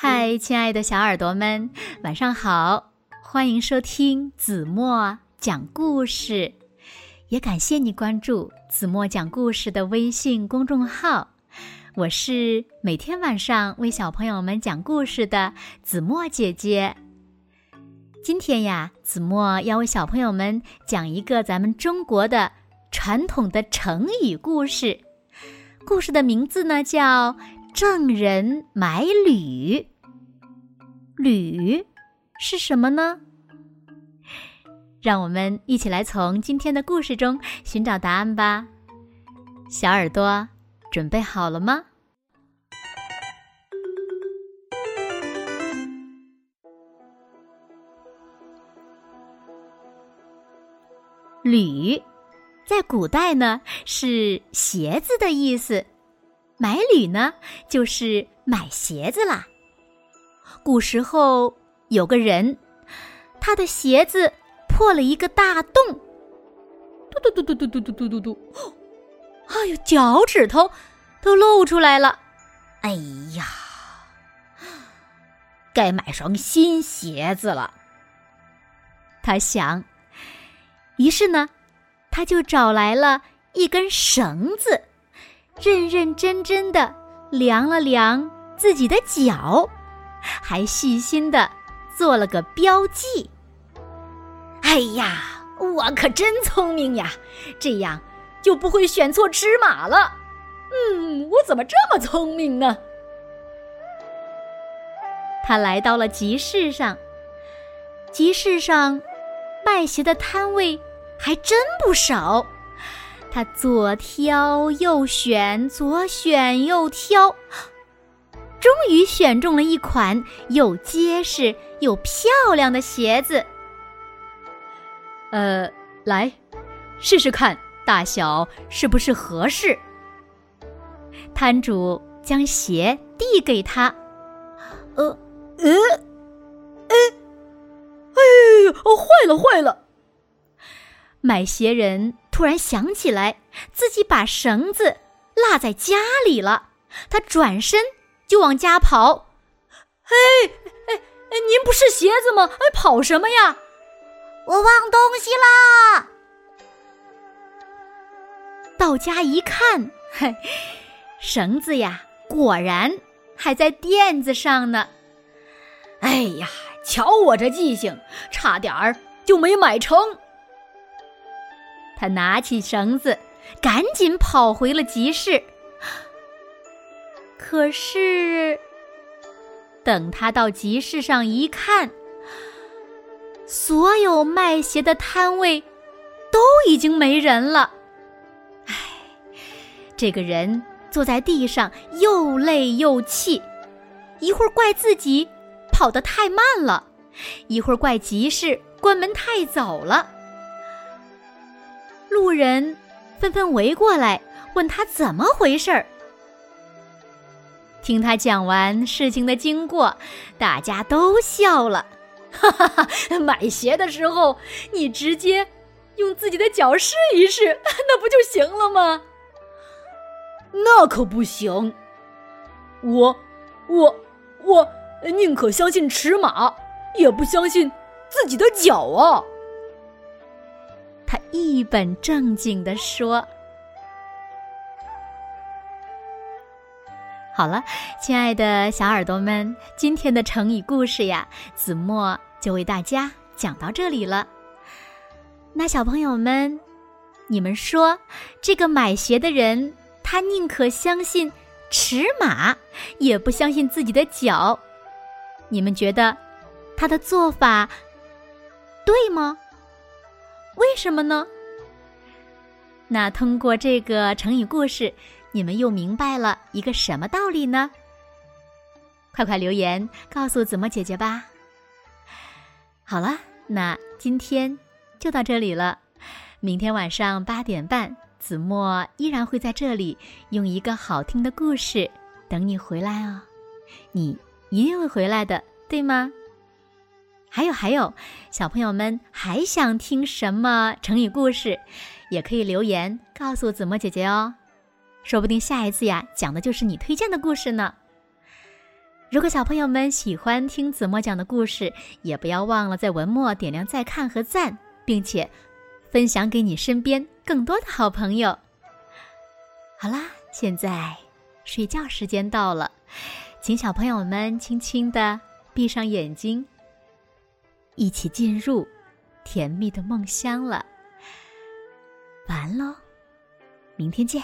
嗨，亲爱的小耳朵们，晚上好！欢迎收听子墨讲故事，也感谢你关注子墨讲故事的微信公众号。我是每天晚上为小朋友们讲故事的子墨姐姐。今天呀，子墨要为小朋友们讲一个咱们中国的传统的成语故事，故事的名字呢叫。郑人买履，履是什么呢？让我们一起来从今天的故事中寻找答案吧。小耳朵准备好了吗？履在古代呢是鞋子的意思。买履呢，就是买鞋子啦。古时候有个人，他的鞋子破了一个大洞，嘟嘟嘟嘟嘟嘟嘟嘟嘟嘟，哎呦，脚趾头都露出来了。哎呀，该买双新鞋子了。他想，于是呢，他就找来了一根绳子。认认真真的量了量自己的脚，还细心的做了个标记。哎呀，我可真聪明呀！这样就不会选错尺码了。嗯，我怎么这么聪明呢？他来到了集市上，集市上卖鞋的摊位还真不少。他左挑右选，左选右挑，终于选中了一款又结实又漂亮的鞋子。呃，来试试看，大小是不是合适？摊主将鞋递给他。呃，呃，哎，哎呦，坏了，坏了！买鞋人。突然想起来，自己把绳子落在家里了。他转身就往家跑。哎哎哎！您不是鞋子吗？哎，跑什么呀？我忘东西啦！到家一看，嘿，绳子呀，果然还在垫子上呢。哎呀，瞧我这记性，差点儿就没买成。他拿起绳子，赶紧跑回了集市。可是，等他到集市上一看，所有卖鞋的摊位都已经没人了。唉，这个人坐在地上，又累又气，一会儿怪自己跑得太慢了，一会儿怪集市关门太早了。路人纷纷围过来，问他怎么回事儿。听他讲完事情的经过，大家都笑了。哈哈哈！买鞋的时候，你直接用自己的脚试一试，那不就行了吗？那可不行！我、我、我宁可相信尺码，也不相信自己的脚啊！他一本正经地说：“好了，亲爱的小耳朵们，今天的成语故事呀，子墨就为大家讲到这里了。那小朋友们，你们说，这个买鞋的人，他宁可相信尺码，也不相信自己的脚，你们觉得他的做法对吗？”为什么呢？那通过这个成语故事，你们又明白了一个什么道理呢？快快留言告诉子墨姐姐吧。好了，那今天就到这里了。明天晚上八点半，子墨依然会在这里用一个好听的故事等你回来哦。你一定会回来的，对吗？还有还有，小朋友们还想听什么成语故事，也可以留言告诉子墨姐姐哦，说不定下一次呀讲的就是你推荐的故事呢。如果小朋友们喜欢听子墨讲的故事，也不要忘了在文末点亮再看和赞，并且分享给你身边更多的好朋友。好啦，现在睡觉时间到了，请小朋友们轻轻的闭上眼睛，一起进入甜蜜的梦乡了。完喽，明天见。